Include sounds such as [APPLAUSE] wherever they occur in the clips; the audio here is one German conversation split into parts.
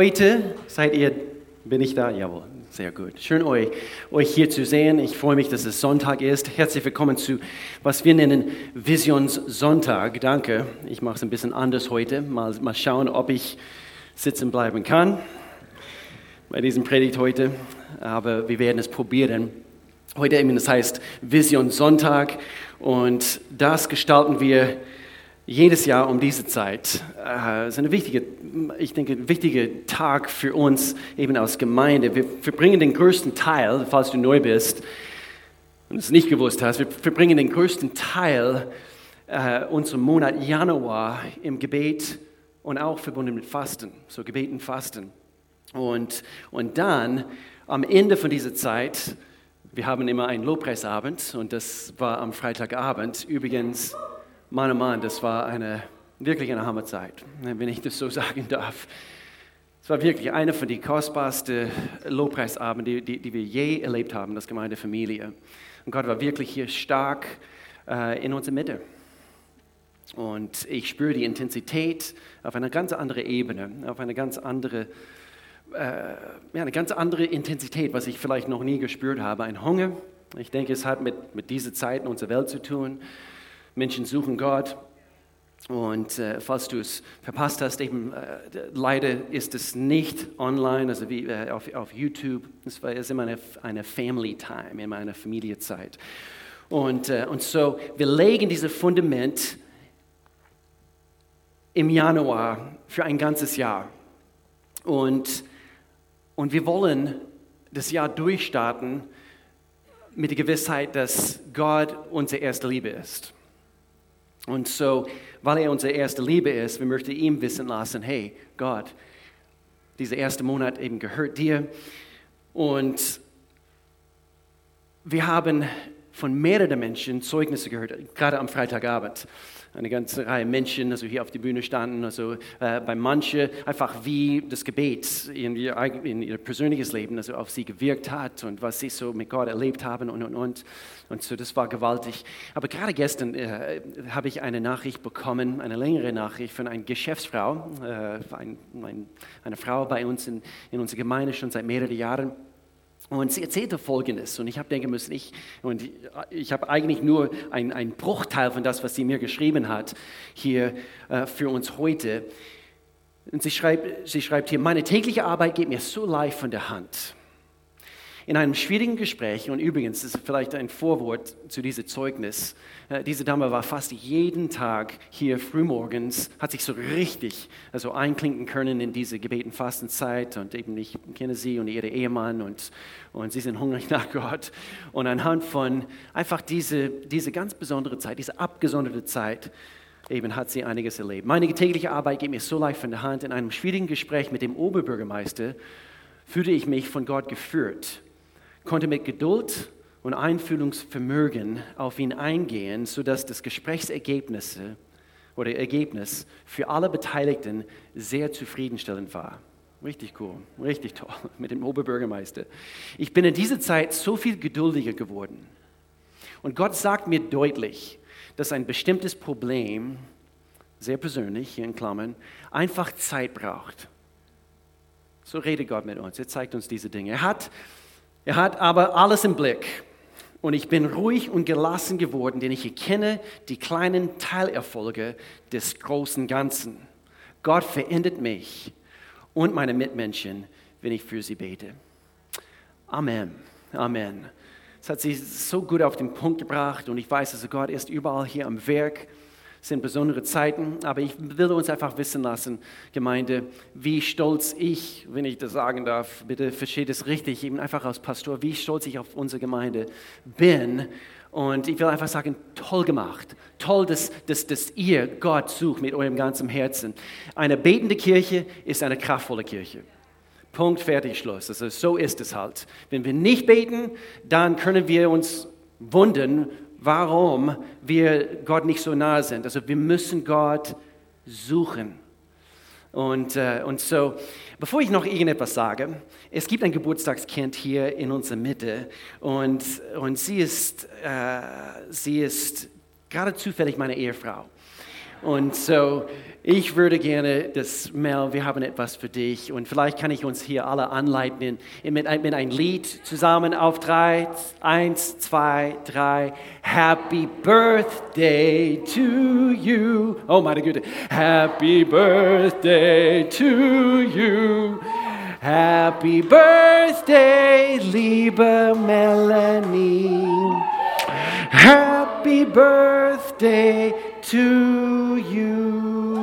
Heute seid ihr, bin ich da? Jawohl, sehr gut. Schön euch, euch hier zu sehen. Ich freue mich, dass es Sonntag ist. Herzlich willkommen zu, was wir nennen Visionssonntag. Danke. Ich mache es ein bisschen anders heute. Mal, mal schauen, ob ich sitzen bleiben kann bei diesem Predigt heute. Aber wir werden es probieren. Heute eben, das heißt Visionssonntag. Und das gestalten wir jedes Jahr um diese Zeit. Äh, ist ein wichtiger, ich denke, ein wichtiger Tag für uns eben als Gemeinde. Wir verbringen den größten Teil, falls du neu bist und es nicht gewusst hast, wir verbringen den größten Teil äh, unserem Monat Januar im Gebet und auch verbunden mit Fasten, so Gebet und Fasten. Und, und dann am Ende von dieser Zeit, wir haben immer einen Lobpreisabend und das war am Freitagabend. Übrigens, Mann, oh Mann, das war eine, wirklich eine Hammerzeit, wenn ich das so [LAUGHS] sagen darf. Es war wirklich einer von den kostbarsten Lobpreisabenden, die, die, die, wir je erlebt haben, das Gemeindefamilie. Und Gott war wirklich hier stark äh, in unserer Mitte. Und ich spüre die Intensität auf einer ganz anderen Ebene, auf eine ganz andere, äh, ja, eine ganz andere Intensität, was ich vielleicht noch nie gespürt habe. Ein Hunger. Ich denke, es hat mit, mit dieser Zeit in unserer Welt zu tun. Menschen suchen Gott. Und äh, falls du es verpasst hast, eben äh, leider ist es nicht online, also wie äh, auf, auf YouTube. Es war ist immer eine, eine Family Time, in meiner Familiezeit. Und, äh, und so, wir legen dieses Fundament im Januar für ein ganzes Jahr. Und, und wir wollen das Jahr durchstarten mit der Gewissheit, dass Gott unsere erste Liebe ist. Und so, weil er unsere erste Liebe ist, wir möchten ihm wissen lassen, hey Gott, dieser erste Monat eben gehört dir. Und wir haben von mehreren Menschen Zeugnisse gehört, gerade am Freitagabend eine ganze Reihe Menschen, also hier auf der Bühne standen, also äh, bei manchen einfach wie das Gebet in ihr, in ihr persönliches Leben also auf sie gewirkt hat und was sie so mit Gott erlebt haben und und und und so das war gewaltig. Aber gerade gestern äh, habe ich eine Nachricht bekommen, eine längere Nachricht von einer Geschäftsfrau, äh, ein, ein, eine Frau bei uns in, in unserer Gemeinde schon seit mehreren Jahren. Und sie erzählte Folgendes, und ich habe denken müssen, ich, und ich habe eigentlich nur einen Bruchteil von das, was sie mir geschrieben hat, hier äh, für uns heute. Und sie schreibt, sie schreibt hier, meine tägliche Arbeit geht mir so leicht von der Hand. In einem schwierigen Gespräch, und übrigens, das ist vielleicht ein Vorwort zu diesem Zeugnis, äh, diese Dame war fast jeden Tag hier frühmorgens, hat sich so richtig also einklinken können in diese gebeten Fastenzeit und eben ich kenne sie und ihre Ehemann und, und sie sind hungrig [LAUGHS] nach Gott. Und anhand von einfach diese, diese ganz besondere Zeit, diese abgesonderte Zeit, eben hat sie einiges erlebt. Meine tägliche Arbeit geht mir so leicht von der Hand. In einem schwierigen Gespräch mit dem Oberbürgermeister fühlte ich mich von Gott geführt konnte mit Geduld und Einfühlungsvermögen auf ihn eingehen, sodass das Gesprächsergebnis oder Ergebnis für alle Beteiligten sehr zufriedenstellend war. Richtig cool, richtig toll [LAUGHS] mit dem Oberbürgermeister. Ich bin in dieser Zeit so viel geduldiger geworden. Und Gott sagt mir deutlich, dass ein bestimmtes Problem, sehr persönlich, hier in Klammern, einfach Zeit braucht. So redet Gott mit uns. Er zeigt uns diese Dinge. Er hat er hat aber alles im Blick. Und ich bin ruhig und gelassen geworden, denn ich erkenne die kleinen Teilerfolge des großen Ganzen. Gott verändert mich und meine Mitmenschen, wenn ich für sie bete. Amen. Amen. Es hat sie so gut auf den Punkt gebracht und ich weiß, dass Gott ist überall hier am Werk sind besondere Zeiten, aber ich will uns einfach wissen lassen, Gemeinde, wie stolz ich, wenn ich das sagen darf, bitte versteht es richtig, eben einfach als Pastor, wie stolz ich auf unsere Gemeinde bin. Und ich will einfach sagen, toll gemacht. Toll, dass, dass, dass ihr Gott sucht mit eurem ganzen Herzen. Eine betende Kirche ist eine kraftvolle Kirche. Punkt, fertig, Schluss. Also so ist es halt. Wenn wir nicht beten, dann können wir uns wundern, warum wir Gott nicht so nahe sind. Also wir müssen Gott suchen. Und, äh, und so, bevor ich noch irgendetwas sage, es gibt ein Geburtstagskind hier in unserer Mitte und, und sie, ist, äh, sie ist gerade zufällig meine Ehefrau. Und so, ich würde gerne das Mel, wir haben etwas für dich und vielleicht kann ich uns hier alle anleiten mit, mit einem Lied zusammen auf drei. Eins, zwei, drei. Happy Birthday to you. Oh meine Güte. Happy Birthday to you. Happy Birthday, liebe Melanie. Happy Birthday to you.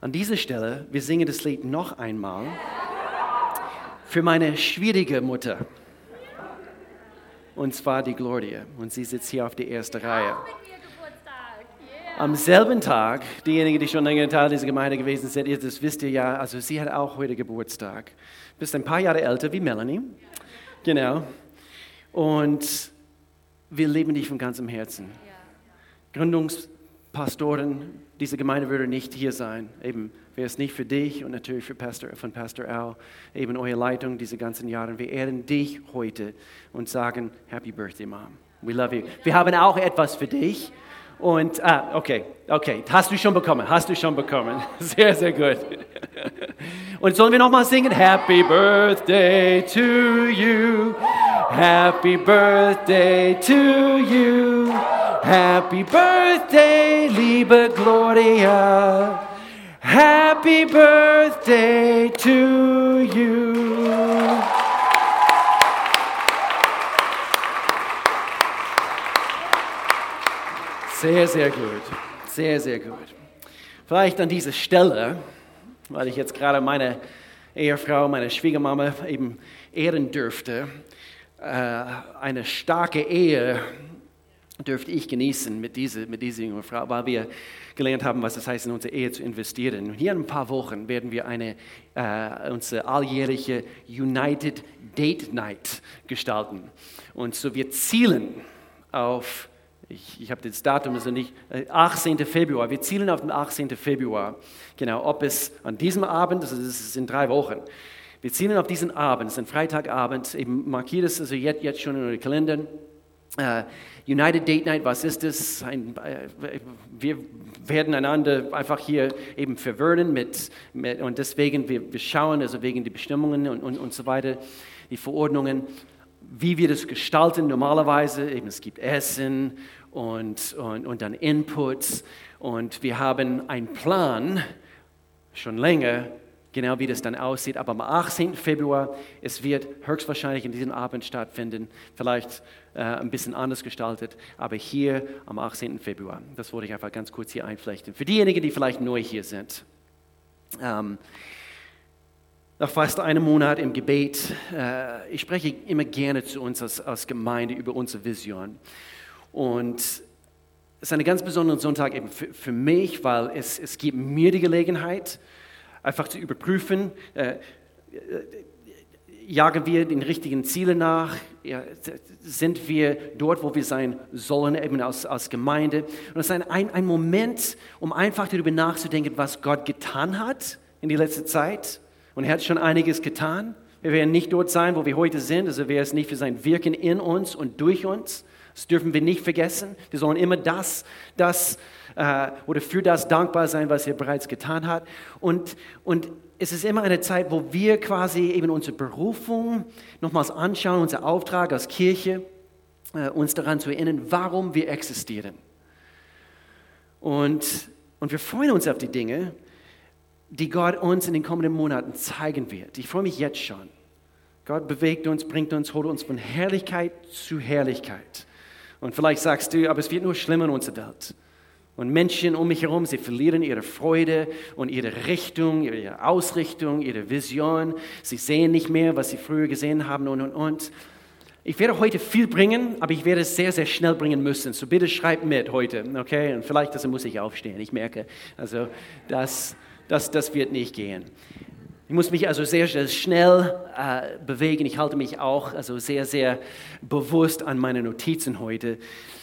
An dieser Stelle, wir singen das Lied noch einmal für meine schwierige Mutter. Und zwar die Gloria. Und sie sitzt hier auf der ersten Reihe. Am selben Tag, diejenigen, die schon länger Teil dieser Gemeinde gewesen sind, das wisst ihr ja, also sie hat auch heute Geburtstag. Bist ein paar Jahre älter wie Melanie. Genau. Und wir lieben dich von ganzem Herzen. Gründungspastoren, diese Gemeinde würde nicht hier sein. Eben wäre es nicht für dich und natürlich für Pastor, von Pastor Al, eben eure Leitung diese ganzen Jahre. Wir ehren dich heute und sagen Happy Birthday, Mom. We love you. Wir haben auch etwas für dich. Und, ah, okay, okay, hast du schon bekommen, hast du schon bekommen. [LAUGHS] Sehr, sehr gut. Und sollen wir nochmal singen? Happy Birthday to you. Happy Birthday to you. Happy Birthday, liebe Gloria. Happy Birthday to you. Sehr, sehr gut. Sehr, sehr gut. Vielleicht an dieser Stelle, weil ich jetzt gerade meine Ehefrau, meine Schwiegermama eben ehren dürfte, äh, eine starke Ehe dürfte ich genießen mit dieser, mit dieser jungen Frau, weil wir gelernt haben, was es heißt, in unsere Ehe zu investieren. Hier in ein paar Wochen werden wir eine, äh, unsere alljährliche United Date Night gestalten. Und so wir zielen auf, ich, ich habe das Datum, also nicht, 18. Äh, Februar, wir zielen auf den 18. Februar. Genau, ob es an diesem Abend, also das ist in drei Wochen, wir zielen auf diesen Abend, es ist ein Freitagabend, eben markiert es also jetzt, jetzt schon in euren Kalendern. Uh, United Date Night, was ist das? Ein, äh, wir werden einander einfach hier eben verwirren mit, mit und deswegen, wir, wir, schauen also wegen die Bestimmungen und, und, und so weiter, die Verordnungen, wie wir das gestalten normalerweise. Eben es gibt Essen und, und, und dann Inputs und wir haben einen Plan schon länger, genau wie das dann aussieht. Aber am 18. Februar, es wird höchstwahrscheinlich in diesem Abend stattfinden, vielleicht äh, ein bisschen anders gestaltet, aber hier am 18. Februar. Das wollte ich einfach ganz kurz hier einflechten. Für diejenigen, die vielleicht neu hier sind. Ähm, nach fast einem Monat im Gebet, äh, ich spreche immer gerne zu uns als, als Gemeinde über unsere Vision. Und es ist ein ganz besonderer Sonntag eben für, für mich, weil es, es gibt mir die Gelegenheit, einfach zu überprüfen, äh, jagen wir den richtigen Zielen nach? Ja, sind wir dort, wo wir sein sollen, eben als, als Gemeinde? Und es ist ein, ein, ein Moment, um einfach darüber nachzudenken, was Gott getan hat in die letzte Zeit. Und er hat schon einiges getan. Wir werden nicht dort sein, wo wir heute sind, also wäre es nicht für sein Wirken in uns und durch uns. Das dürfen wir nicht vergessen. Wir sollen immer das, das äh, oder für das dankbar sein, was er bereits getan hat. Und, und es ist immer eine Zeit, wo wir quasi eben unsere Berufung nochmals anschauen, unser Auftrag als Kirche, äh, uns daran zu erinnern, warum wir existieren. Und, und wir freuen uns auf die Dinge, die Gott uns in den kommenden Monaten zeigen wird. Ich freue mich jetzt schon. Gott bewegt uns, bringt uns, holt uns von Herrlichkeit zu Herrlichkeit. Und vielleicht sagst du, aber es wird nur schlimmer in unserer Welt. Und Menschen um mich herum, sie verlieren ihre Freude und ihre Richtung, ihre Ausrichtung, ihre Vision. Sie sehen nicht mehr, was sie früher gesehen haben und, und, und. Ich werde heute viel bringen, aber ich werde es sehr, sehr schnell bringen müssen. So bitte schreib mit heute, okay? Und vielleicht also muss ich aufstehen, ich merke. Also das, das, das wird nicht gehen. Ich muss mich also sehr, sehr schnell äh, bewegen. Ich halte mich auch also sehr, sehr bewusst an meine Notizen heute.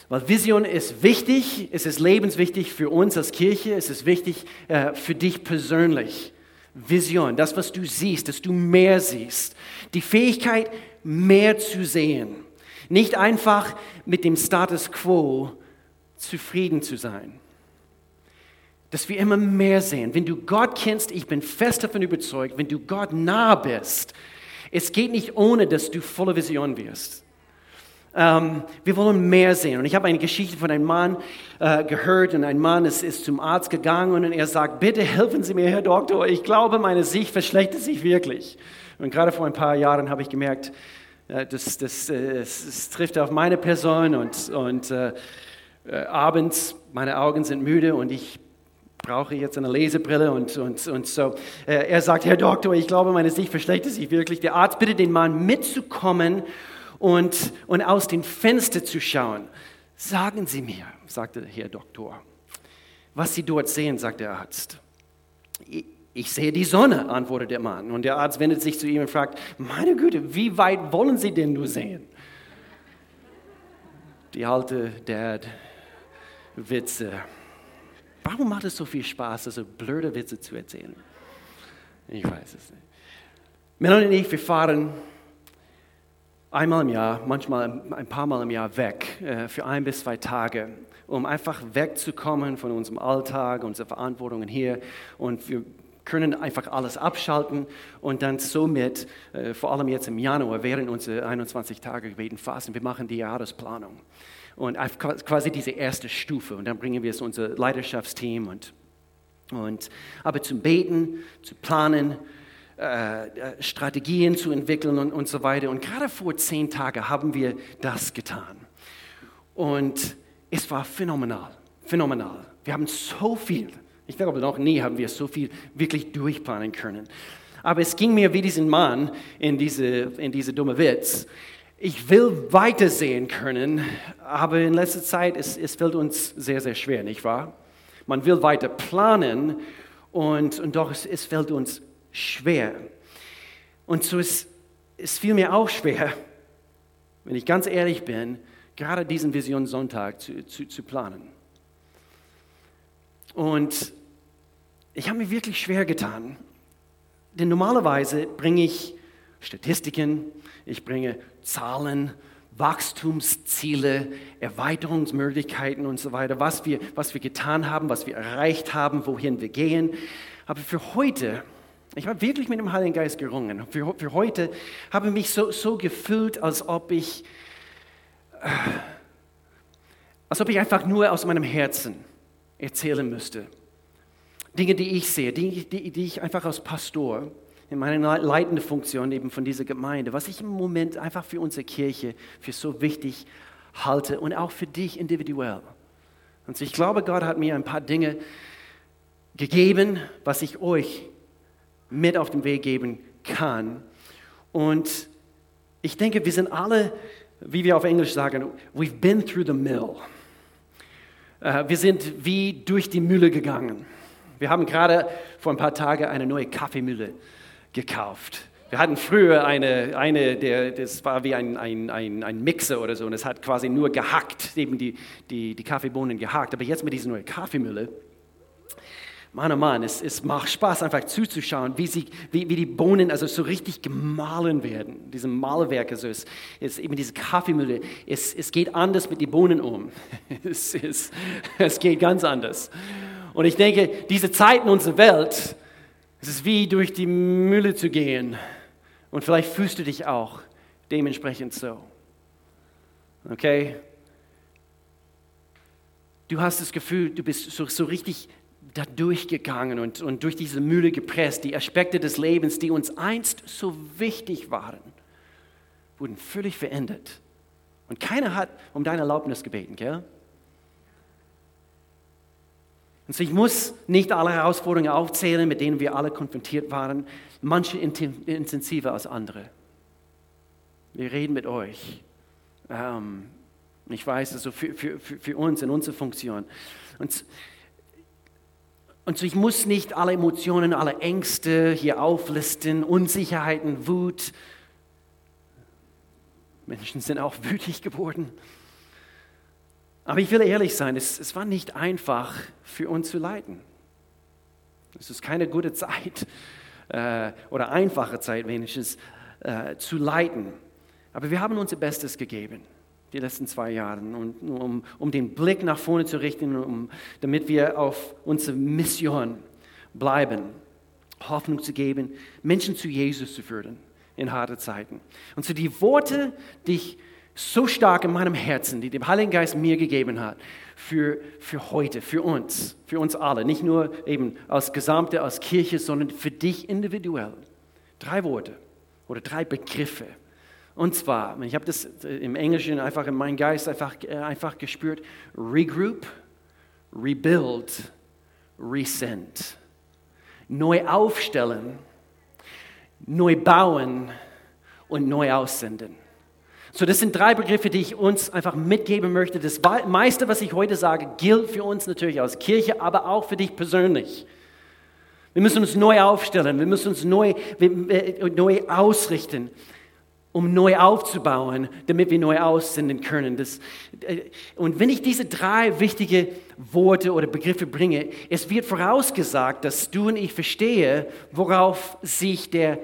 Weil Vision ist wichtig, es ist lebenswichtig für uns als Kirche, es ist wichtig äh, für dich persönlich. Vision, das, was du siehst, dass du mehr siehst. Die Fähigkeit, mehr zu sehen. Nicht einfach mit dem Status quo zufrieden zu sein. Dass wir immer mehr sehen. Wenn du Gott kennst, ich bin fest davon überzeugt, wenn du Gott nah bist, es geht nicht ohne, dass du voller Vision wirst. Ähm, wir wollen mehr sehen. Und ich habe eine Geschichte von einem Mann äh, gehört und ein Mann ist, ist zum Arzt gegangen und er sagt, bitte helfen Sie mir, Herr Doktor, ich glaube, meine Sicht verschlechtert sich wirklich. Und gerade vor ein paar Jahren habe ich gemerkt, äh, das, das, äh, das, trifft auf meine Person und, und äh, äh, abends, meine Augen sind müde und ich brauche jetzt eine Lesebrille und, und, und so. Äh, er sagt, Herr Doktor, ich glaube, meine Sicht verschlechtert sich wirklich. Der Arzt bittet den Mann mitzukommen und, und aus dem Fenster zu schauen. Sagen Sie mir, sagte der Herr Doktor, was Sie dort sehen, sagt der Arzt. Ich sehe die Sonne, antwortet der Mann. Und der Arzt wendet sich zu ihm und fragt, meine Güte, wie weit wollen Sie denn nur sehen? Die alte Dad-Witze. Warum macht es so viel Spaß, so blöde Witze zu erzählen? Ich weiß es nicht. Melanie und ich, wir fahren einmal im Jahr, manchmal ein paar Mal im Jahr weg äh, für ein bis zwei Tage, um einfach wegzukommen von unserem Alltag, unseren Verantwortungen hier. Und wir können einfach alles abschalten und dann somit, äh, vor allem jetzt im Januar, während unserer 21 Tage gebeten fasten, wir machen die Jahresplanung. Und quasi diese erste Stufe. Und dann bringen wir es unser Leidenschaftsteam und, und aber zum Beten, zu planen, äh, äh, Strategien zu entwickeln und, und so weiter. Und gerade vor zehn Tagen haben wir das getan. Und es war phänomenal, phänomenal. Wir haben so viel, ich glaube noch nie haben wir so viel wirklich durchplanen können. Aber es ging mir wie diesen Mann in diese, in diese dumme Witz. Ich will weitersehen können, aber in letzter Zeit, es, es fällt uns sehr, sehr schwer, nicht wahr? Man will weiter planen und, und doch es, es fällt uns schwer. Und so ist es fiel mir auch schwer, wenn ich ganz ehrlich bin, gerade diesen Visionssonntag zu, zu, zu planen. Und ich habe mir wirklich schwer getan, denn normalerweise bringe ich Statistiken, ich bringe Zahlen, Wachstumsziele, Erweiterungsmöglichkeiten und so weiter, was wir, was wir getan haben, was wir erreicht haben, wohin wir gehen. Aber für heute ich habe wirklich mit dem Heiligen Geist gerungen. Für, für heute habe ich mich so, so gefühlt, als ob ich, äh, als ob ich einfach nur aus meinem Herzen erzählen müsste. Dinge, die ich sehe, Dinge, die, die ich einfach als Pastor in meiner leitenden Funktion eben von dieser Gemeinde, was ich im Moment einfach für unsere Kirche für so wichtig halte und auch für dich individuell. Und ich glaube, Gott hat mir ein paar Dinge gegeben, was ich euch mit auf den Weg geben kann. Und ich denke, wir sind alle, wie wir auf Englisch sagen, we've been through the mill. Äh, wir sind wie durch die Mühle gegangen. Wir haben gerade vor ein paar Tagen eine neue Kaffeemühle gekauft. Wir hatten früher eine, eine der, das war wie ein, ein, ein, ein Mixer oder so, und es hat quasi nur gehackt, eben die, die, die Kaffeebohnen gehackt. Aber jetzt mit dieser neuen Kaffeemühle, Mann, oh Mann, es, es macht Spaß, einfach zuzuschauen, wie, sie, wie, wie die Bohnen also so richtig gemahlen werden. Diese Mahlwerke, so ist, ist eben diese Kaffeemühle. Es, es geht anders mit den Bohnen um. [LAUGHS] Es, es, es geht ganz anders. Und ich denke, diese Zeit in unserer Welt, es ist wie durch die Mühle zu gehen. Und vielleicht fühlst du dich auch dementsprechend so. Okay? Du hast das Gefühl, du bist so, so richtig da durchgegangen und, und durch diese Mühle gepresst. Die Aspekte des Lebens, die uns einst so wichtig waren, wurden völlig verändert. Und keiner hat um deine Erlaubnis gebeten, gell? Und so ich muss nicht alle Herausforderungen aufzählen, mit denen wir alle konfrontiert waren, manche intensiver als andere. Wir reden mit euch. Ähm, ich weiß, also für, für, für uns in unserer Funktion. Und und so, ich muss nicht alle Emotionen, alle Ängste hier auflisten, Unsicherheiten, Wut. Menschen sind auch [LAUGHS] wütig geworden. Aber ich will ehrlich sein, es, es war nicht einfach für uns zu leiden. Es ist keine gute [LAUGHS] Zeit äh, oder einfache Zeit wenigstens äh, zu leiden. Aber wir haben unser Bestes gegeben die letzten zwei Jahre, und, um, um den Blick nach vorne zu richten, um, damit wir auf unsere Mission bleiben, Hoffnung zu geben, Menschen zu Jesus zu führen in harten Zeiten. Und so die Worte, die ich so stark in meinem Herzen, die der Heilige Geist mir gegeben hat, für, für heute, für uns, für uns alle, nicht nur eben als Gesamte, als Kirche, sondern für dich individuell. Drei Worte oder drei Begriffe. Und zwar, ich habe das im Englischen einfach in meinem Geist einfach, äh, einfach gespürt, regroup, rebuild, resend. Neu aufstellen, neu bauen und neu aussenden. So, das sind drei Begriffe, die ich uns einfach mitgeben möchte. Das meiste, was ich heute sage, gilt für uns natürlich als Kirche, aber auch für dich persönlich. Wir müssen uns neu aufstellen, wir müssen uns neu, neu ausrichten, um neu aufzubauen, damit wir neu aussenden können. Das, äh, und wenn ich diese drei wichtige Worte oder Begriffe bringe, es wird vorausgesagt, dass du und ich verstehe, worauf sich der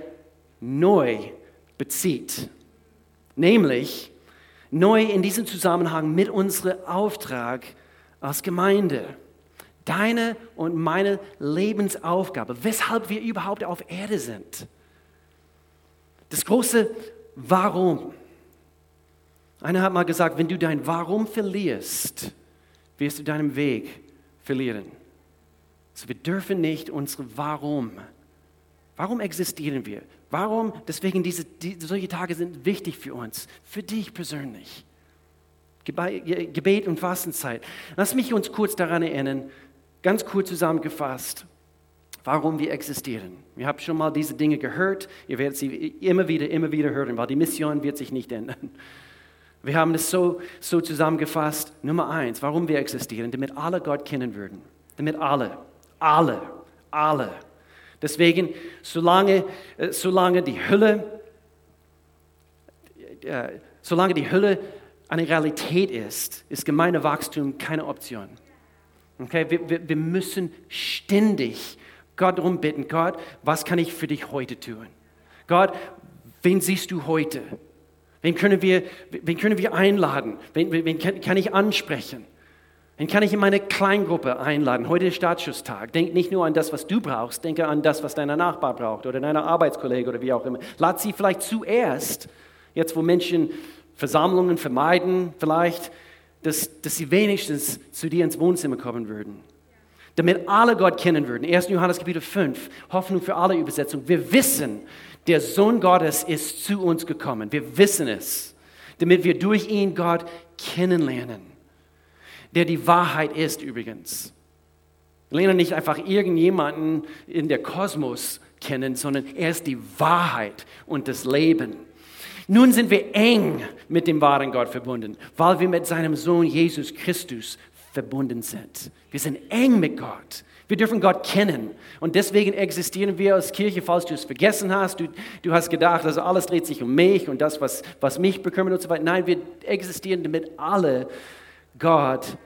neu bezieht. Nämlich neu in diesem Zusammenhang mit unserem Auftrag als Gemeinde. Deine und meine Lebensaufgabe, weshalb wir überhaupt auf Erde sind. Das große Warum. Einer hat mal gesagt, wenn du dein Warum verlierst, wirst du deinen Weg verlieren. Also wir dürfen nicht unsere Warum. Warum existieren wir? Warum? Deswegen diese, die, solche Tage sind wichtig für uns, für dich persönlich. Gebet und Fastenzeit. Lass mich uns kurz daran erinnern, ganz kurz zusammengefasst, warum wir existieren. Wir haben schon mal diese Dinge gehört, ihr werdet sie immer wieder, immer wieder hören, weil die Mission wird sich nicht ändern. Wir haben es so, so zusammengefasst. Nummer eins, warum wir existieren, damit alle Gott kennen würden. Damit alle, alle, alle Deswegen, solange, äh, solange die Hölle, äh, solange die Hölle eine Realität ist, ist Gemeindewachstum keine Option. Okay? Wir, wir, wir müssen ständig Gott darum bitten, Gott, was kann ich für dich heute tun? Gott, wen siehst du heute? Wen können wir, wen können wir einladen? Wen, wen kann, kann ich ansprechen? Dann kann ich in meine Kleingruppe einladen. Heute ist Startschusstag. Denk nicht nur an das, was du brauchst, denke an das, was dein Nachbar braucht oder dein Arbeitskollege oder wie auch immer. Lad sie vielleicht zuerst, jetzt wo Menschen Versammlungen vermeiden, vielleicht, dass, dass sie wenigstens zu dir ins Wohnzimmer kommen würden. Damit alle Gott kennen würden. 1. Johannes Kapitel 5, Hoffnung für alle Übersetzung. Wir wissen, der Sohn Gottes ist zu uns gekommen. Wir wissen es, damit wir durch ihn Gott kennenlernen der die Wahrheit ist übrigens. Wir nicht einfach irgendjemanden in der Kosmos kennen, sondern er ist die Wahrheit und das Leben. Nun sind wir eng mit dem wahren Gott verbunden, weil wir mit seinem Sohn Jesus Christus verbunden sind. Wir sind eng mit Gott. Wir dürfen Gott kennen. Und deswegen existieren wir als Kirche, falls du es vergessen hast. Du, du hast gedacht, also alles dreht sich um mich und das, was, was mich bekümmert und so weiter. Nein, wir existieren, damit alle Gott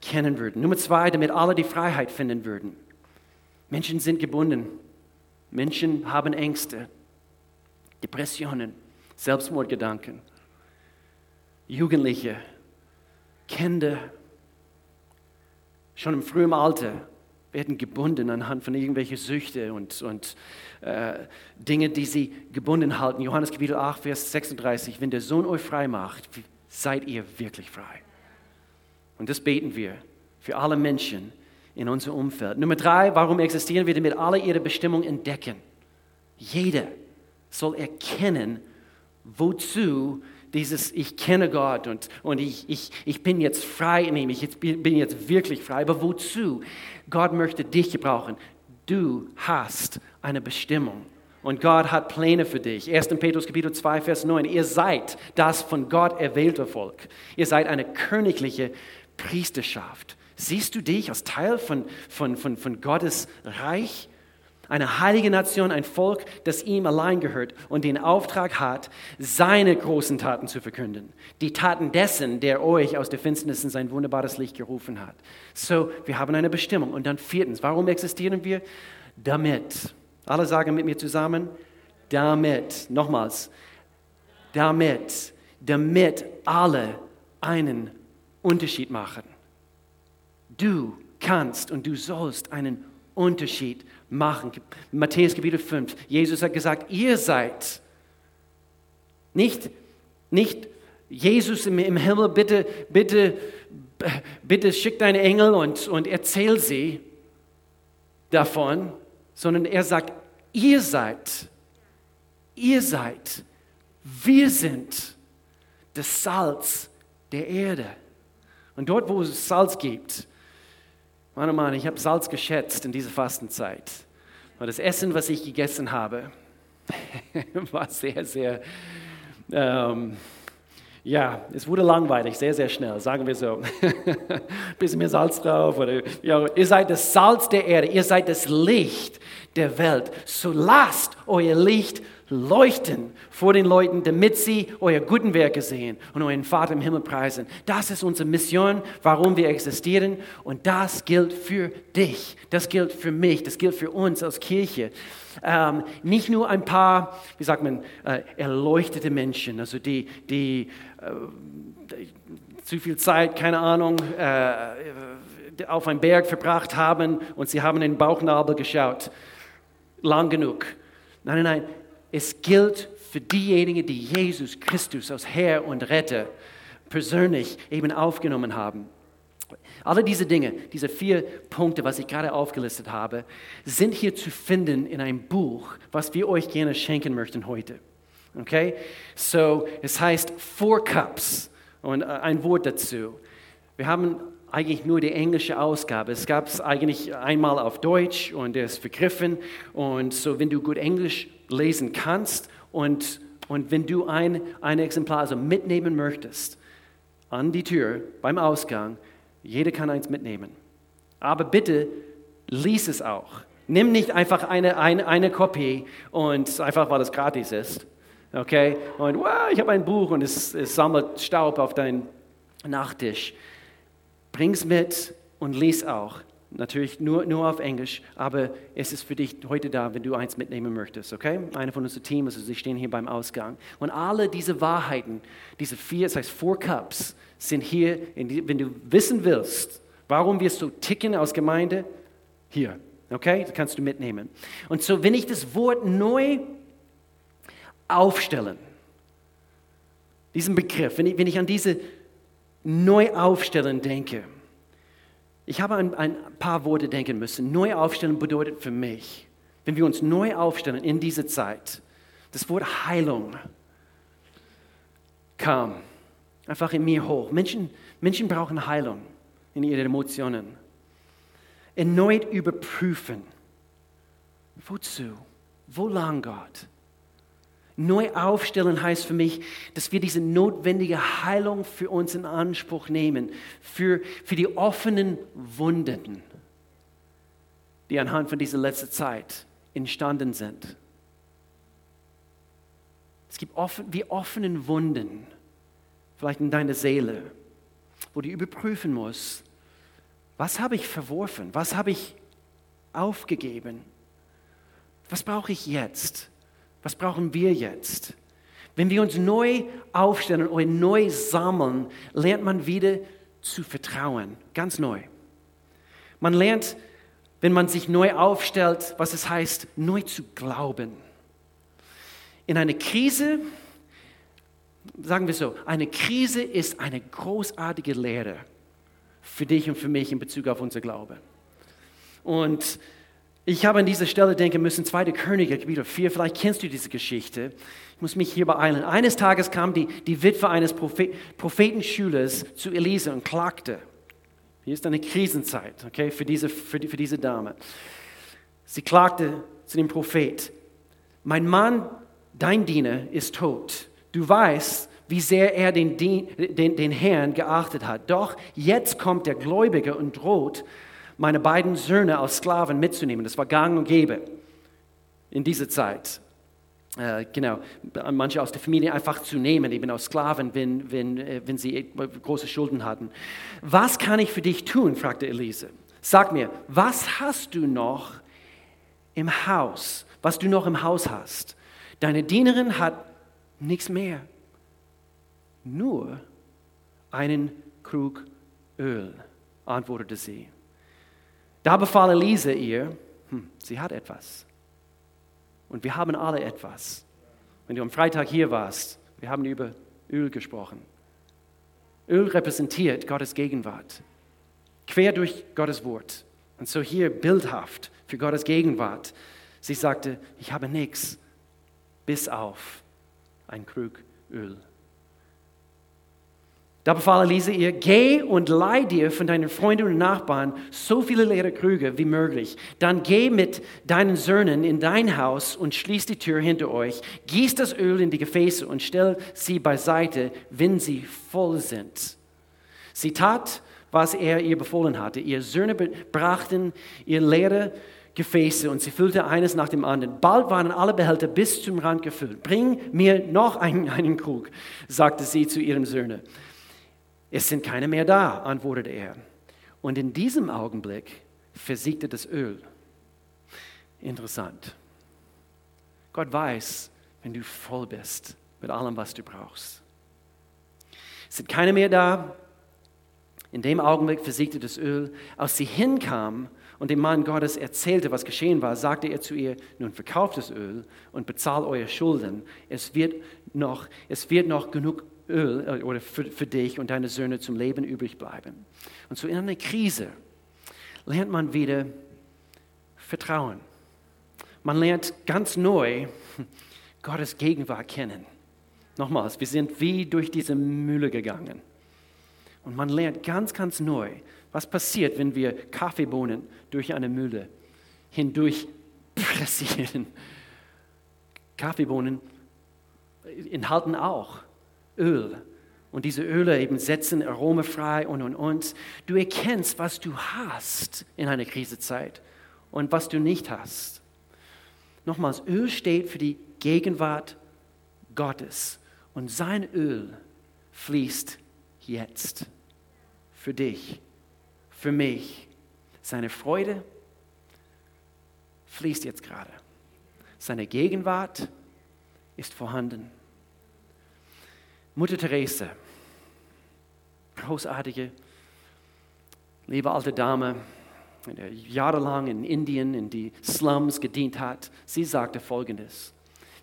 kennen würden. Nummer zwei, damit alle die Freiheit finden würden. Menschen sind gebunden. Menschen haben Ängste, Depressionen, Selbstmordgedanken. Jugendliche, Kinder, schon im frühen Alter werden gebunden anhand von irgendwelchen Süchte und, und äh, Dinge, die sie gebunden halten. Johannes Kapitel 8, Vers 36, wenn der Sohn euch frei macht, seid ihr wirklich frei. Und das beten wir für alle Menschen in unserem Umfeld. Nummer drei, warum existieren wir, damit alle ihre Bestimmung entdecken. Jeder soll erkennen, wozu dieses Ich kenne Gott und, und ich, ich, ich bin jetzt frei in ihm, ich bin jetzt wirklich frei, aber wozu? Gott möchte dich gebrauchen. Du hast eine Bestimmung. Und Gott hat Pläne für dich. 1. Petrus Kapitel 2, Vers 9. Ihr seid das von Gott erwählte Volk. Ihr seid eine königliche Priesterschaft. Siehst du dich als Teil von, von, von, von Gottes Reich? Eine heilige Nation, ein Volk, das ihm allein gehört und den Auftrag hat, seine großen Taten zu verkünden. Die Taten dessen, der euch aus der Finsternis in sein wunderbares Licht gerufen hat. So, wir haben eine Bestimmung. Und dann viertens, warum existieren wir? Damit. Alle sagen mit mir zusammen, damit. Nochmals, damit. Damit alle einen Unterschied machen. Du kannst und du sollst einen Unterschied machen. Matthäus Kapitel 5. Jesus hat gesagt, ihr seid nicht, nicht Jesus im, im Himmel, bitte, bitte, bitte schick deine Engel und, und erzähl sie davon, sondern er sagt, ihr seid, ihr seid, wir sind das Salz der Erde. Und dort, wo es Salz gibt, oh Mann, ich habe Salz geschätzt in dieser Fastenzeit. Und das Essen, was ich gegessen habe, [LAUGHS] war sehr, sehr, ähm, ja, es wurde langweilig, sehr, sehr schnell, sagen wir so. [LAUGHS] Bisschen mehr Salz drauf. Oder, ja, ihr seid das Salz der Erde, ihr seid das Licht der Welt. So lasst euer Licht leuchten vor den Leuten, damit sie eure guten Werke sehen und euren Vater im Himmel preisen. Das ist unsere Mission, warum wir existieren. Und das gilt für dich, das gilt für mich, das gilt für uns als Kirche. Ähm, nicht nur ein paar, wie sagt man, äh, erleuchtete Menschen, also die, die äh, zu viel Zeit, keine Ahnung, äh, auf einem Berg verbracht haben und sie haben den Bauchnabel geschaut. Lang genug. Nein, nein, nein es gilt für diejenigen, die Jesus Christus als Herr und Retter persönlich eben aufgenommen haben. Alle diese Dinge, diese vier Punkte, was ich gerade aufgelistet habe, sind hier zu finden in einem Buch, was wir euch gerne schenken möchten heute. Okay? So, es heißt Four Cups und äh, ein Wort dazu. Wir haben eigentlich nur die englische Ausgabe. Es gab es eigentlich einmal auf Deutsch und der ist vergriffen. Und so, wenn du gut Englisch lesen kannst und, und wenn du ein, ein Exemplar also mitnehmen möchtest, an die Tür beim Ausgang, jeder kann eins mitnehmen. Aber bitte lies es auch. Nimm nicht einfach eine, eine, eine Kopie und einfach, weil es gratis ist. Okay? Und wow, ich habe ein Buch und es, es sammelt Staub auf deinen Nachttisch. Bring's mit und lies auch. Natürlich nur, nur auf Englisch, aber es ist für dich heute da, wenn du eins mitnehmen möchtest, okay? Einer von unserem Team, also sie stehen hier beim Ausgang. Und alle diese Wahrheiten, diese vier, das heißt four Cups, sind hier, die, wenn du wissen willst, warum wir so ticken aus Gemeinde, hier, okay? Das kannst du mitnehmen. Und so, wenn ich das Wort neu aufstellen, diesen Begriff, wenn ich, wenn ich an diese neu aufstellen denke, ich habe an ein paar Worte denken müssen. Neu aufstellen bedeutet für mich, wenn wir uns neu aufstellen in dieser Zeit, das Wort Heilung kam einfach in mir hoch. Menschen, Menschen brauchen Heilung in ihren Emotionen. Erneut überprüfen. Wozu? Wo lang, Gott? Neu aufstellen heißt für mich, dass wir diese notwendige Heilung für uns in Anspruch nehmen, für, für die offenen Wunden, die anhand von dieser letzten Zeit entstanden sind. Es gibt offen, wie offenen Wunden, vielleicht in deiner Seele, wo du überprüfen musst, was habe ich verworfen, was habe ich aufgegeben, was brauche ich jetzt? Was brauchen wir jetzt? Wenn wir uns neu aufstellen oder neu sammeln, lernt man wieder zu vertrauen, ganz neu. Man lernt, wenn man sich neu aufstellt, was es heißt, neu zu glauben. In einer Krise, sagen wir so, eine Krise ist eine großartige Lehre für dich und für mich in Bezug auf unser Glaube. Und ich habe an dieser Stelle denken müssen, 2. Könige, Kapitel 4, vielleicht kennst du diese Geschichte. Ich muss mich hier beeilen. Eines Tages kam die, die Witwe eines Prophet, Prophetenschülers zu Elise und klagte. Hier ist eine Krisenzeit okay, für, diese, für, die, für diese Dame. Sie klagte zu dem Prophet, mein Mann, dein Diener, ist tot. Du weißt, wie sehr er den, den, den Herrn geachtet hat. Doch jetzt kommt der Gläubige und droht, meine beiden Söhne als Sklaven mitzunehmen. Das war gang und gäbe in dieser Zeit. Äh, genau, manche aus der Familie einfach zu nehmen, eben aus Sklaven, wenn, wenn, äh, wenn sie große Schulden hatten. Was kann ich für dich tun? fragte Elise. Sag mir, was hast du noch im Haus, was du noch im Haus hast? Deine Dienerin hat nichts mehr, nur einen Krug Öl, antwortete sie. Da befahl Elise ihr, hm, sie hat etwas. Und wir haben alle etwas. Wenn du am Freitag hier warst, wir haben über Öl gesprochen. Öl repräsentiert Gottes Gegenwart, quer durch Gottes Wort. Und so hier bildhaft für Gottes Gegenwart. Sie sagte, ich habe nichts, bis auf ein Krug Öl. Da befahl Elise ihr, geh und leih dir von deinen Freunden und Nachbarn so viele leere Krüge wie möglich. Dann geh mit deinen Söhnen in dein Haus und schließ die Tür hinter euch. Gieß das Öl in die Gefäße und stell sie beiseite, wenn sie voll sind. Sie tat, was er ihr befohlen hatte. Ihr Söhne brachten ihr leere Gefäße und sie füllte eines nach dem anderen. Bald waren alle Behälter bis zum Rand gefüllt. Bring mir noch einen, einen Krug, sagte sie zu ihren Söhnen. Es sind keine mehr da, antwortete er. Und in diesem Augenblick versiegte das Öl. Interessant. Gott weiß, wenn du voll bist mit allem, was du brauchst. Es sind keine mehr da. In dem Augenblick versiegte das Öl. Als sie hinkam und dem Mann Gottes erzählte, was geschehen war, sagte er zu ihr, nun verkauft das Öl und bezahlt eure Schulden. Es wird noch, es wird noch genug Öl äh, oder für, für dich und deine Söhne zum Leben übrig bleiben. Und so in einer Krise lernt man wieder Vertrauen. Man lernt ganz neu Gottes Gegenwart kennen. Nochmals, wir sind wie durch diese Mühle gegangen. Und man lernt ganz, ganz neu, was passiert, wenn wir Kaffeebohnen durch eine Mühle hindurch pressieren. Kaffeebohnen enthalten auch Öl. Und diese Öle eben setzen Arome frei und, und, und. Du erkennst, was du hast in einer Krisezeit und was du nicht hast. Nochmals, Öl steht für die Gegenwart Gottes. Und sein Öl fließt jetzt. Für dich, für mich. Seine Freude fließt jetzt gerade. Seine Gegenwart ist vorhanden. Mutter Therese, großartige, liebe alte Dame, die jahrelang in Indien in die Slums gedient hat, sie sagte folgendes,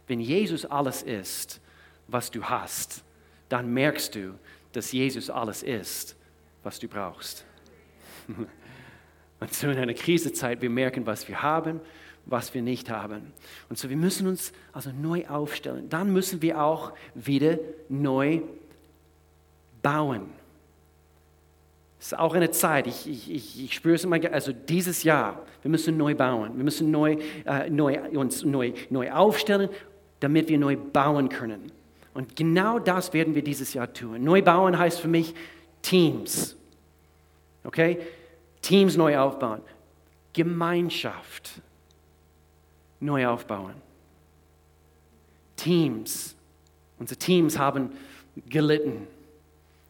wenn Jesus alles ist, was du hast, dann merkst du, dass Jesus alles ist, was du brauchst. [LAUGHS] Und so in einer Krisezeit, wir merken, was wir haben was wir nicht haben. Und so, wir müssen uns also neu aufstellen. Dann müssen wir auch wieder neu bauen. Es ist auch eine Zeit, ich, ich, ich, ich spüre es immer, also dieses Jahr, wir müssen neu bauen. Wir müssen neu, äh, neu, uns neu, neu aufstellen, damit wir neu bauen können. Und genau das werden wir dieses Jahr tun. Neu bauen heißt für mich Teams. Okay? Teams neu aufbauen. Gemeinschaft neu aufbauen. Teams, unsere Teams haben gelitten.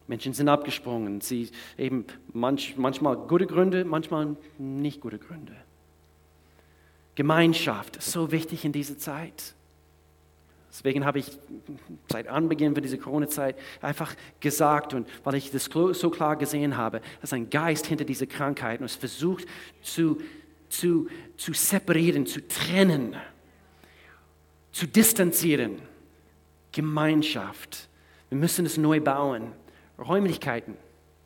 Menschen sind abgesprungen. Sie eben manch, manchmal gute Gründe, manchmal nicht gute Gründe. Gemeinschaft ist so wichtig in dieser Zeit. Deswegen habe ich seit Anbeginn von dieser Corona-Zeit einfach gesagt und weil ich das so klar gesehen habe, dass ein Geist hinter dieser Krankheit und es versucht zu zu, zu separieren, zu trennen, zu distanzieren. Gemeinschaft. Wir müssen es neu bauen. Räumlichkeiten.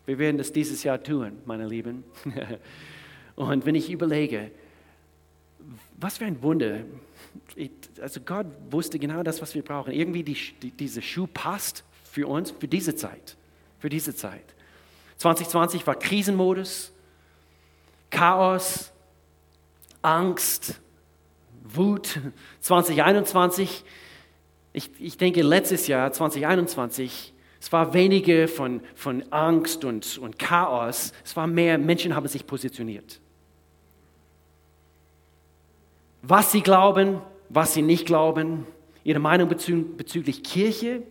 Wir werden das dieses Jahr tun, meine Lieben. [LAUGHS] Und wenn ich überlege, was für ein Wunder. Also Gott wusste genau das, was wir brauchen. Irgendwie die, die, diese Schuh passt für uns, für diese Zeit. Für diese Zeit. 2020 war Krisenmodus, Chaos, Angst, Wut. 2021 Ich, ich denke, letztes Jahr, 2021, es war weniger von, von Angst und, und Chaos, es war mehr, Menschen haben sich positioniert. Was sie glauben, was sie nicht glauben, ihre Meinung bezü bezüglich Kirche,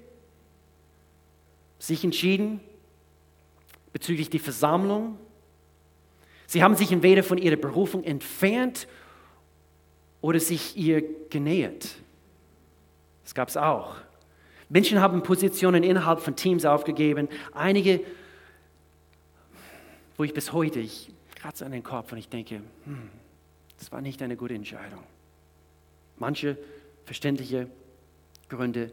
sich entschieden, bezüglich die Versammlung. Sie haben sich entweder von ihrer Berufung entfernt oder sich ihr genähert. Das gab es auch. Menschen haben Positionen innerhalb von Teams aufgegeben. Einige, wo ich bis heute, ich kratze an den Kopf und ich denke, hm, das war nicht eine gute Entscheidung. Manche verständliche Gründe.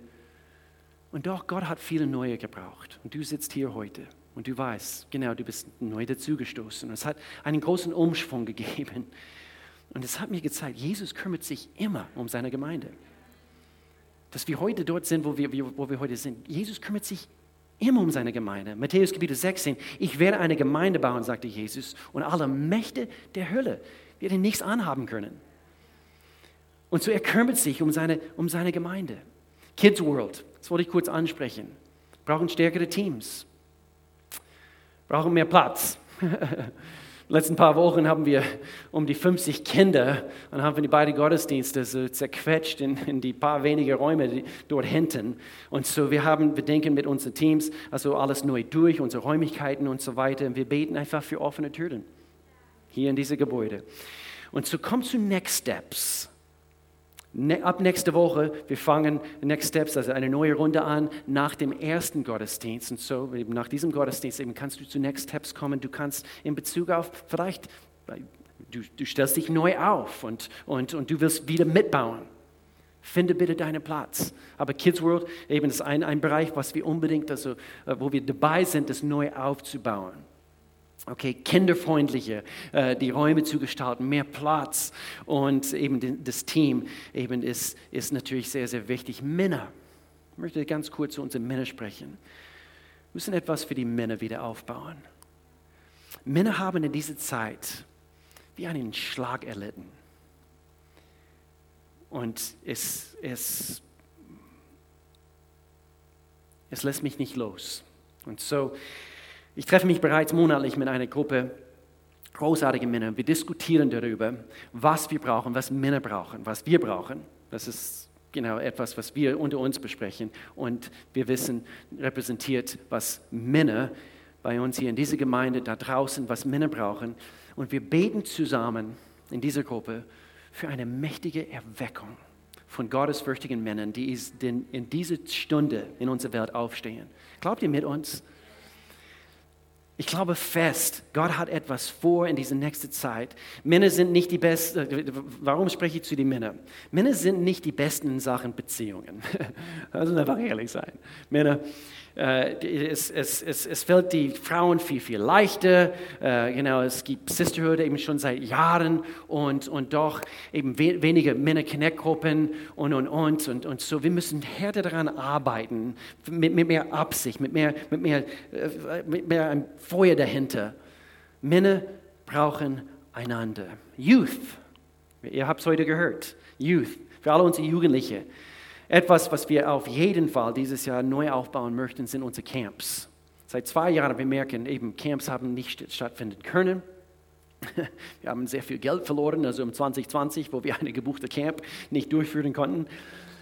Und doch, Gott hat viele neue gebraucht. Und du sitzt hier heute und du weißt, genau, du bist neu dazugestoßen. Es hat einen großen Umschwung gegeben. Und es hat mir gezeigt, Jesus kümmert sich immer um seine Gemeinde. Dass wir heute dort sind, wo wir, wo wir heute sind. Jesus kümmert sich immer um seine Gemeinde. Matthäus Kapitel 16, ich werde eine Gemeinde bauen, sagte Jesus, und alle Mächte der Hölle werden nichts anhaben können. Und so er kümmert sich um seine, um seine Gemeinde. Kids World, das wollte ich kurz ansprechen, brauchen stärkere Teams, brauchen mehr Platz. Die [LAUGHS] letzten paar Wochen haben wir um die 50 Kinder und haben die beiden Gottesdienste so zerquetscht in, in die paar wenige Räume die, dort hinten. Und so wir haben, wir denken mit unseren Teams, also alles neu durch, unsere Räumlichkeiten und so weiter. Und wir beten einfach für offene Türen hier in diese Gebäude. Und so kommt zu Next Steps. Ne, ab nächste Woche, wir fangen Next Steps, also eine neue Runde an, nach dem ersten Gottesdienst. Und so, eben nach diesem Gottesdienst, eben kannst du zu Next Steps kommen. Du kannst in Bezug auf, vielleicht, du, du stellst dich neu auf und, und, und du willst wieder mitbauen. Finde bitte deinen Platz. Aber Kids World eben ist ein, ein Bereich, was wir unbedingt, also, äh, wo wir dabei sind, das neu aufzubauen okay, kinderfreundlicher, äh, die Räume zu gestalten, mehr Platz und eben das Team eben ist, ist natürlich sehr, sehr wichtig. Männer, ich möchte ganz kurz zu unseren Männern sprechen. Wir müssen etwas für die Männer wieder aufbauen. Männer haben in dieser Zeit wie einen Schlag erlitten. Und es, es, es lässt mich nicht los. Und so, ich treffe mich bereits monatlich mit einer Gruppe großartiger Männer. Wir diskutieren darüber, was wir brauchen, was Männer brauchen, was wir brauchen. Das ist genau etwas, was wir unter uns besprechen. Und wir wissen, repräsentiert, was Männer bei uns hier in dieser Gemeinde, da draußen, was Männer brauchen. Und wir beten zusammen in dieser Gruppe für eine mächtige Erweckung von gottesfürchtigen Männern, die in dieser Stunde in unserer Welt aufstehen. Glaubt ihr mit uns? Ich glaube fest, Gott hat etwas vor in dieser nächsten Zeit. Männer sind nicht die besten, warum spreche ich zu den Männern? Männer sind nicht die besten in Sachen Beziehungen. [LAUGHS] Also einfach ehrlich sein. Männer, äh, es, es, es, es fällt die Frauen viel, viel leichter. Äh, genau, es gibt Sisterhood eben schon seit Jahren und, und doch eben we weniger Männer-Connect-Gruppen und, und, und, und, und so. Wir müssen härter daran arbeiten, mit, mit mehr Absicht, mit mehr, mit, mehr, äh, mit mehr Feuer dahinter. Männer brauchen einander. Youth, ihr habt es heute gehört. Youth, für alle unsere Jugendliche. Etwas, was wir auf jeden Fall dieses Jahr neu aufbauen möchten, sind unsere Camps. Seit zwei Jahren wir merken, eben Camps haben nicht stattfinden können. [LAUGHS] Wir haben sehr viel Geld verloren, also im 2020, wo wir eine gebuchte Camp nicht durchführen konnten.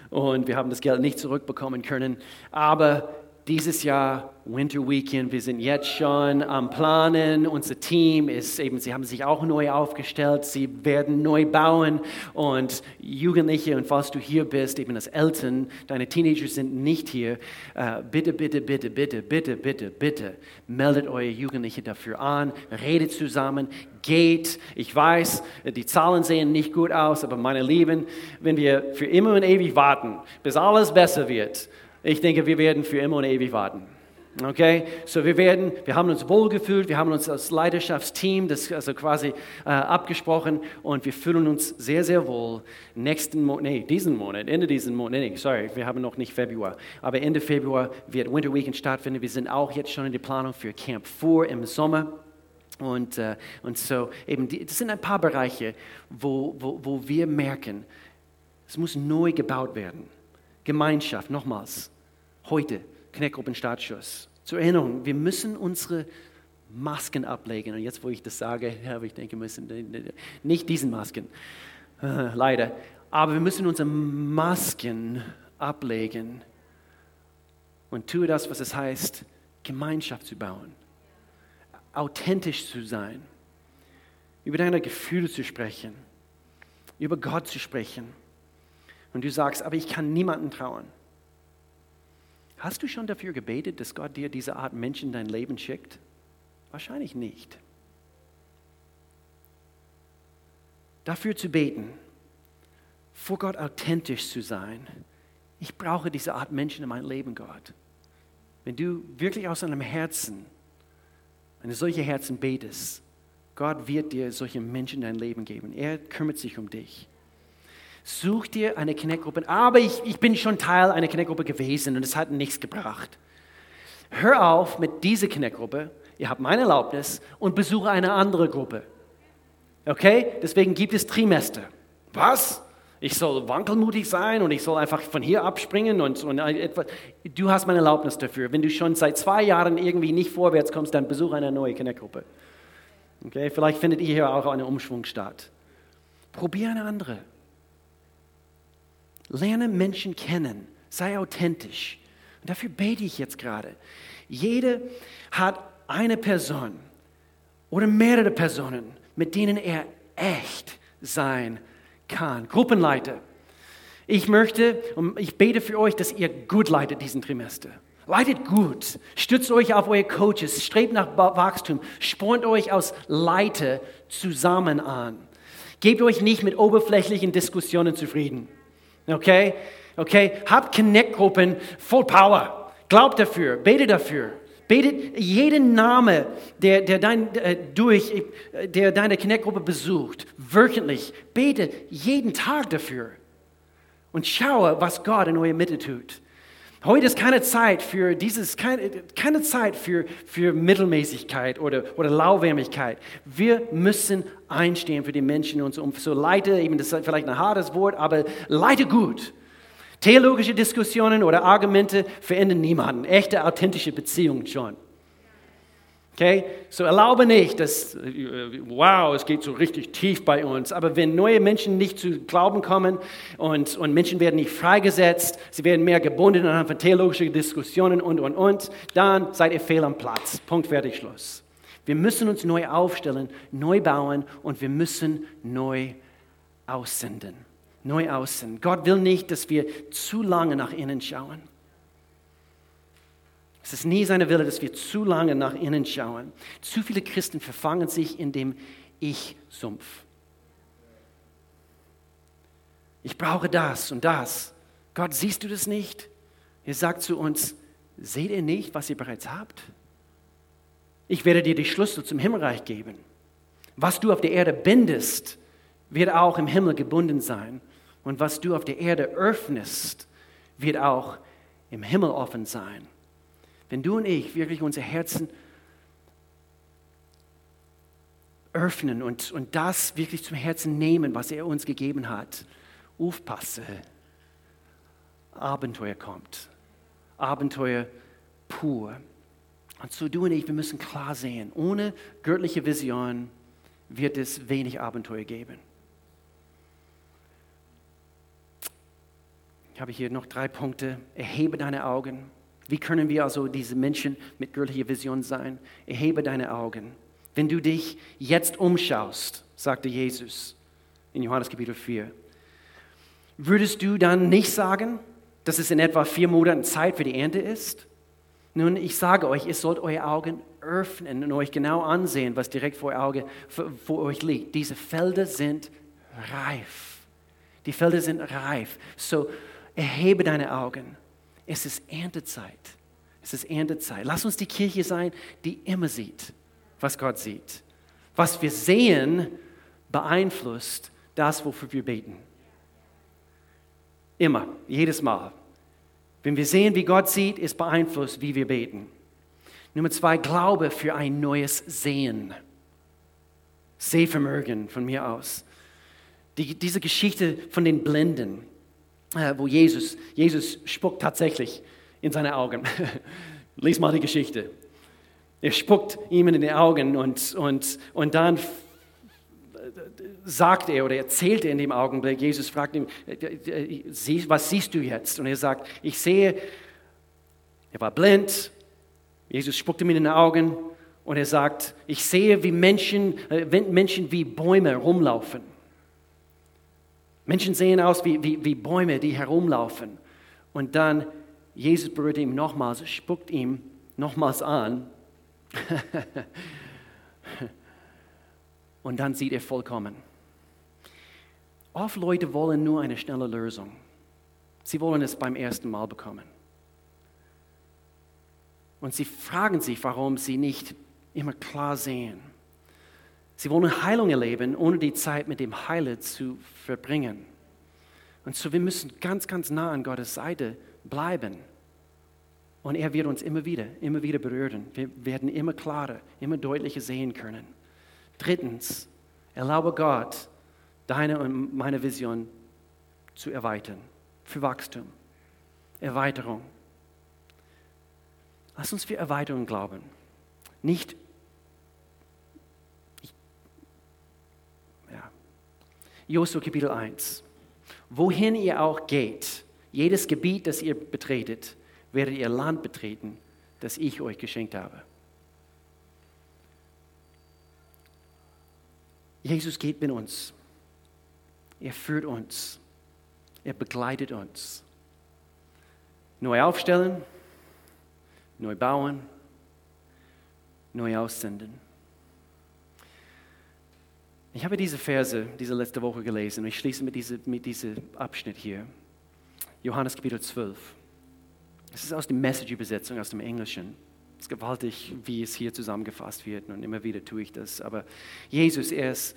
Und wir haben das Geld nicht zurückbekommen können. Aber dieses Jahr Winter Weekend. Wir sind jetzt schon am Planen. Unser Team ist eben, sie haben sich auch neu aufgestellt. Sie werden neu bauen und Jugendliche und falls du hier bist, eben als Eltern, deine Teenager sind nicht hier. Äh, bitte, bitte, bitte, bitte, bitte, bitte, bitte, meldet eure Jugendliche dafür an. Redet zusammen. Geht. Ich weiß, die Zahlen sehen nicht gut aus, aber meine Lieben, wenn wir für immer und ewig warten, bis alles besser wird, ich denke, wir werden für immer und ewig warten. Okay, so wir werden, wir haben uns wohlgefühlt, wir haben uns als Leidenschaftsteam das also quasi äh, abgesprochen und wir fühlen uns sehr, sehr wohl. Nächsten Monat, nee, diesen Monat, Ende diesen Monat, nee, sorry, wir haben noch nicht Februar, aber Ende Februar wird Winter Weekend stattfinden. Wir sind auch jetzt schon in der Planung für Camp 4 im Sommer. Und, äh, und so eben, die, das sind ein paar Bereiche, wo, wo, wo wir merken, es muss neu gebaut werden. Gemeinschaft, nochmals, heute, Kneckgruppen-Startschuss. Zur Erinnerung, wir müssen unsere Masken ablegen. Und jetzt, wo ich das sage, [LAUGHS] habe ich denke, müssen nicht diesen Masken, [LAUGHS] leider, aber wir müssen unsere Masken ablegen und tue das, was es heißt, Gemeinschaft zu bauen, authentisch zu sein, über deine Gefühle zu sprechen, über Gott zu sprechen. Und du sagst, aber ich kann niemandem trauen. Hast du schon dafür gebetet, dass Gott dir diese Art Menschen in dein Leben schickt? Wahrscheinlich nicht. Dafür zu beten, vor Gott authentisch zu sein. Ich brauche diese Art Menschen in meinem Leben, Gott. Wenn du wirklich aus deinem Herzen eine solche Herzen betest, Gott wird dir solche Menschen in dein Leben geben. Er kümmert sich um dich. Such dir eine Kneckgruppe. Aber ich, ich bin schon Teil einer Kneckgruppe gewesen und es hat nichts gebracht. Hör auf mit dieser Kneckgruppe. Ihr habt meine Erlaubnis und besuche eine andere Gruppe. Okay? Deswegen gibt es Trimester. Was? Ich soll wankelmutig sein und ich soll einfach von hier abspringen und, und etwas. Du hast meine Erlaubnis dafür. Wenn du schon seit zwei Jahren irgendwie nicht vorwärts kommst, dann besuche eine neue Kindergruppe. Okay? Vielleicht findet ihr hier auch einen Umschwung statt. Probier eine andere. Lerne Menschen kennen. Sei authentisch. Und dafür bete ich jetzt gerade. Jede hat eine Person oder mehrere Personen, mit denen er echt sein kann. Gruppenleiter. Ich möchte und ich bete für euch, dass ihr gut leitet diesen Trimester. Leitet gut, stützt euch auf eure Coaches, strebt nach Wachstum, spornt euch aus Leiter zusammen an. Gebt euch nicht mit oberflächlichen Diskussionen zufrieden. Okay? Okay? Habt Connect-Gruppen voll Power. Glaubt dafür, betet dafür. Betet jeden Name, der, der, dein, äh, durch, äh, der deine Connect-Gruppe besucht, wöchentlich. Bete jeden Tag dafür. Und schaue, was Gott in eurer Mitte tut. Heute ist keine Zeit für dieses, keine, keine Zeit für, für Mittelmäßigkeit oder, oder Lauwarmigkeit. Wir müssen einstehen für die Menschen und so, so leite, eben das ist vielleicht ein hartes Wort, aber leite gut. Theologische Diskussionen oder Argumente verändern niemanden. Echte, authentische Beziehungen schon. Okay? So erlaube nicht, dass, wow, es geht so richtig tief bei uns. Aber wenn neue Menschen nicht zu Glauben kommen und, und Menschen werden nicht freigesetzt, sie werden mehr gebunden anhand von theologischen Diskussionen und, und, und, dann seid ihr fehl am Platz. Punkt, fertig, Schluss. Wir müssen uns neu aufstellen, neu bauen und wir müssen neu aussenden neu aussehen. Gott will nicht, dass wir zu lange nach innen schauen. Es ist nie seine Wille, dass wir zu lange nach innen schauen. Zu viele Christen verfangen sich in dem Ich-Sumpf. Ich brauche das und das. Gott, siehst du das nicht? Er sagt zu uns, seht ihr nicht, was ihr bereits habt? Ich werde dir die Schlüssel zum Himmelreich geben. Was du auf der Erde bindest, wird auch im Himmel gebunden sein. Und was du auf der Erde öffnest, wird auch im Himmel offen sein. Wenn du und ich wirklich unser Herzen öffnen und, und das wirklich zum Herzen nehmen, was er uns gegeben hat, aufpasse, Abenteuer kommt. Abenteuer pur. Und so du und ich, wir müssen klar sehen, ohne göttliche Vision wird es wenig Abenteuer geben. Ich habe hier noch drei Punkte. Erhebe deine Augen. Wie können wir also diese Menschen mit göttlicher Vision sein? Erhebe deine Augen. Wenn du dich jetzt umschaust, sagte Jesus in Johannes Kapitel 4, würdest du dann nicht sagen, dass es in etwa vier Monaten Zeit für die Ernte ist? Nun, ich sage euch, ihr sollt eure Augen öffnen und euch genau ansehen, was direkt vor, Auge, vor euch liegt. Diese Felder sind reif. Die Felder sind reif. So, Erhebe deine Augen. Es ist Erntezeit. Es ist Erntezeit. Lass uns die Kirche sein, die immer sieht, was Gott sieht. Was wir sehen, beeinflusst das, wofür wir beten. Immer, jedes Mal. Wenn wir sehen, wie Gott sieht, ist beeinflusst, wie wir beten. Nummer zwei, Glaube für ein neues Sehen. Sehvermögen von mir aus. Die, diese Geschichte von den Blinden wo Jesus, Jesus spuckt tatsächlich in seine Augen. [LAUGHS] Lies mal die Geschichte. Er spuckt ihm in die Augen und, und, und dann sagt er oder erzählt er in dem Augenblick, Jesus fragt ihn, was siehst du jetzt? Und er sagt, ich sehe, er war blind, Jesus spuckte ihm in die Augen und er sagt, ich sehe, wie Menschen, äh, Menschen wie Bäume rumlaufen. Menschen sehen aus wie, wie, wie Bäume, die herumlaufen. Und dann, Jesus berührt ihn nochmals, spuckt ihm nochmals an. [LAUGHS] und dann sieht er vollkommen. Oft Leute wollen nur eine schnelle Lösung. Sie wollen es beim ersten Mal bekommen. Und sie fragen sich, warum sie nicht immer klar sehen. Sie wollen Heilung erleben, ohne die Zeit mit dem Heiler zu verbringen. Und so, wir müssen ganz, ganz nah an Gottes Seite bleiben. Und er wird uns immer wieder, immer wieder berühren. Wir werden immer klarer, immer deutlicher sehen können. Drittens, erlaube Gott, deine und meine Vision zu erweitern. Für Wachstum, Erweiterung. Lass uns für Erweiterung glauben. Nicht Josua Kapitel 1. Wohin ihr auch geht, jedes Gebiet, das ihr betretet, werdet ihr Land betreten, das ich euch geschenkt habe. Jesus geht mit uns. Er führt uns. Er begleitet uns. Neu aufstellen, neu bauen, neu aussenden. Ich habe diese Verse diese letzte Woche gelesen und ich schließe mit diesem mit diese Abschnitt hier. Johannes Kapitel 12. Es ist aus der Message-Übersetzung, aus dem Englischen. Es ist gewaltig, wie es hier zusammengefasst wird und immer wieder tue ich das. Aber Jesus, er ist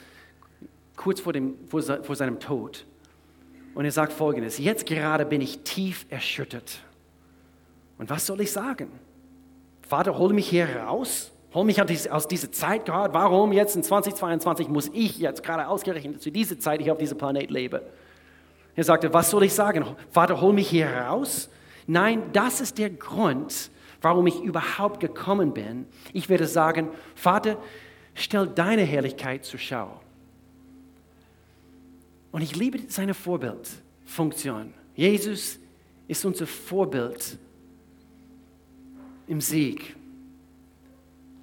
kurz vor, dem, vor, vor seinem Tod und er sagt folgendes, jetzt gerade bin ich tief erschüttert. Und was soll ich sagen? Vater, hole mich hier raus Hol mich aus dieser Zeit gerade. Warum jetzt in 2022 muss ich jetzt gerade ausgerechnet zu dieser Zeit hier auf diesem Planet leben? Er sagte, was soll ich sagen? Vater, hol mich hier raus? Nein, das ist der Grund, warum ich überhaupt gekommen bin. Ich werde sagen, Vater, stell deine Herrlichkeit zur Schau. Und ich liebe seine Vorbildfunktion. Jesus ist unser Vorbild im Sieg.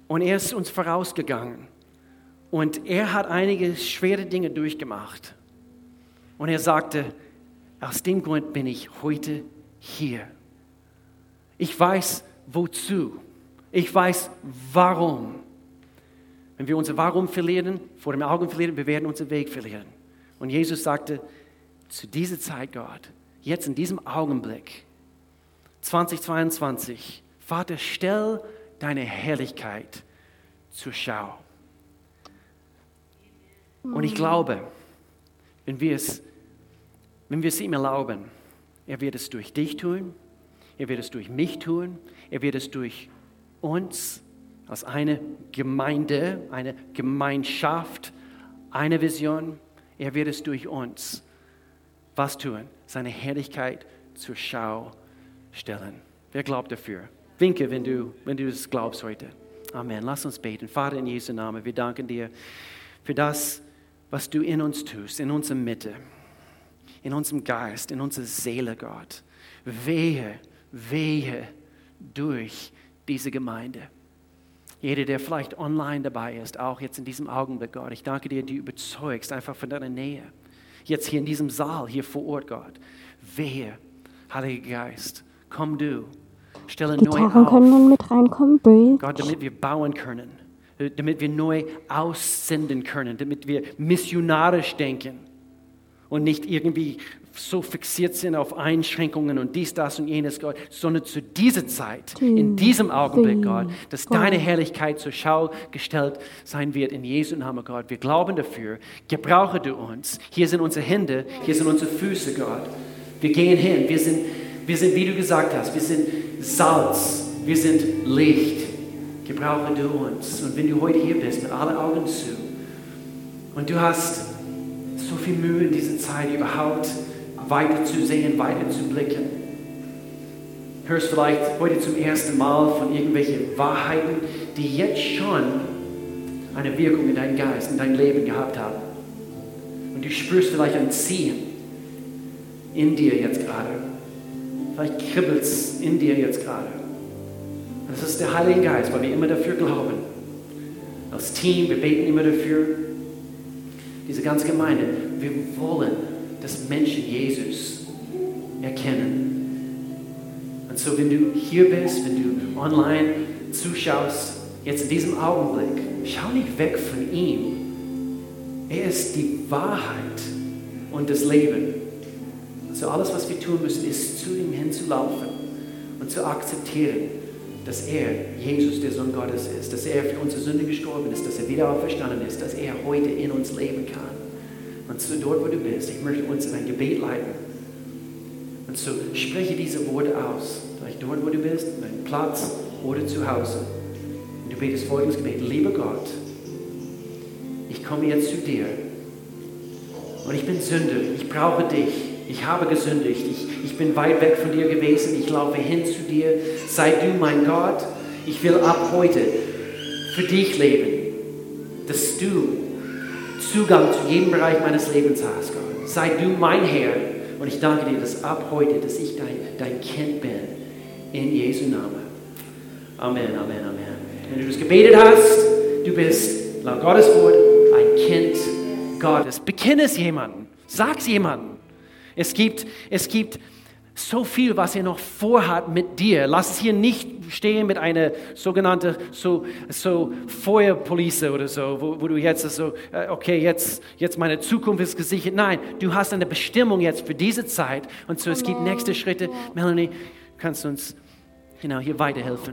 Und er ist uns vorausgegangen. Und er hat einige schwere Dinge durchgemacht. Und er sagte, aus dem Grund bin ich heute hier. Ich weiß wozu. Ich weiß warum. Wenn wir unser Warum verlieren, vor dem Augen verlieren, wir werden unseren Weg verlieren. Und Jesus sagte, zu dieser Zeit, Gott, jetzt in diesem Augenblick, 2022, Vater, stell deine Herrlichkeit zur Schau. Und ich glaube, wenn wir es, wenn wir es ihm erlauben, er wird es durch dich tun, er wird es durch mich tun, er wird es durch uns als eine Gemeinde, eine Gemeinschaft, eine Vision, er wird es durch uns was tun? Seine Herrlichkeit zur Schau stellen. Wer glaubt dafür? Winke, wenn du, wenn du es glaubst heute. Amen. Lass uns beten. Vater, in Jesu Namen, wir danken dir für das, was du in uns tust, in unserer Mitte, in unserem Geist, in unserer Seele, Gott. Wehe, wehe durch diese Gemeinde. Jeder, der vielleicht online dabei ist, auch jetzt in diesem Augenblick, Gott, ich danke dir, du überzeugst einfach von deiner Nähe. Jetzt hier in diesem Saal, hier vor Ort, Gott. Wehe, Heiliger Geist, komm du Gitarren neu können dann mit reinkommen, Bridge. Gott, damit wir bauen können, damit wir neu aussenden können, damit wir missionarisch denken und nicht irgendwie so fixiert sind auf Einschränkungen und dies, das und jenes, Gott, sondern zu dieser Zeit, in diesem Augenblick, Gott, dass deine Herrlichkeit zur Schau gestellt sein wird in Jesu Namen, Gott. Wir glauben dafür. Gebrauche du uns. Hier sind unsere Hände, hier sind unsere Füße, Gott. Wir gehen hin. Wir sind, wir sind, wie du gesagt hast, wir sind Salz, wir sind Licht. Gebrauche du uns. Und wenn du heute hier bist, mit allen Augen zu, und du hast so viel Mühe in dieser Zeit überhaupt weiter zu sehen, weiter zu blicken. Hörst vielleicht heute zum ersten Mal von irgendwelchen Wahrheiten, die jetzt schon eine Wirkung in deinem Geist, in dein Leben gehabt haben. Und du spürst vielleicht ein Ziehen in dir jetzt gerade. Vielleicht kribbelt es in dir jetzt gerade. Das ist der Heilige Geist, weil wir immer dafür glauben. Als Team, wir beten immer dafür. Diese ganze Gemeinde, wir wollen, dass Menschen Jesus erkennen. Und so, wenn du hier bist, wenn du online zuschaust, jetzt in diesem Augenblick, schau nicht weg von ihm. Er ist die Wahrheit und das Leben. So alles, was wir tun müssen, ist zu ihm hinzulaufen und zu akzeptieren, dass er Jesus, der Sohn Gottes ist, dass er für unsere Sünde gestorben ist, dass er wieder auferstanden ist, dass er heute in uns leben kann. Und so dort, wo du bist, ich möchte uns in ein Gebet leiten. Und so spreche diese Worte aus. Vielleicht dort, wo du bist, an deinem Platz oder zu Hause. Und du betest folgendes Gebet. Lieber Gott, ich komme jetzt zu dir. Und ich bin Sünder. Ich brauche dich. Ich habe gesündigt. Ich, ich bin weit weg von dir gewesen. Ich laufe hin zu dir. Sei du mein Gott. Ich will ab heute für dich leben. Dass du Zugang zu jedem Bereich meines Lebens hast, Gott. Sei du mein Herr. Und ich danke dir, dass ab heute, dass ich dein, dein Kind bin. In Jesu Namen. Amen, Amen, Amen. Wenn du das gebetet hast, du bist laut Gottes Wort ein Kind Gottes. Bekenne es jemandem. Sag es jemandem. Es gibt, es gibt so viel, was er noch vorhat mit dir. Lass es hier nicht stehen mit einer sogenannten so, so Feuerpolice oder so, wo, wo du jetzt so, äh, okay, jetzt, jetzt meine Zukunft ist gesichert. Nein, du hast eine Bestimmung jetzt für diese Zeit und so es gibt nächste Schritte. Melanie, kannst du uns genau hier weiterhelfen?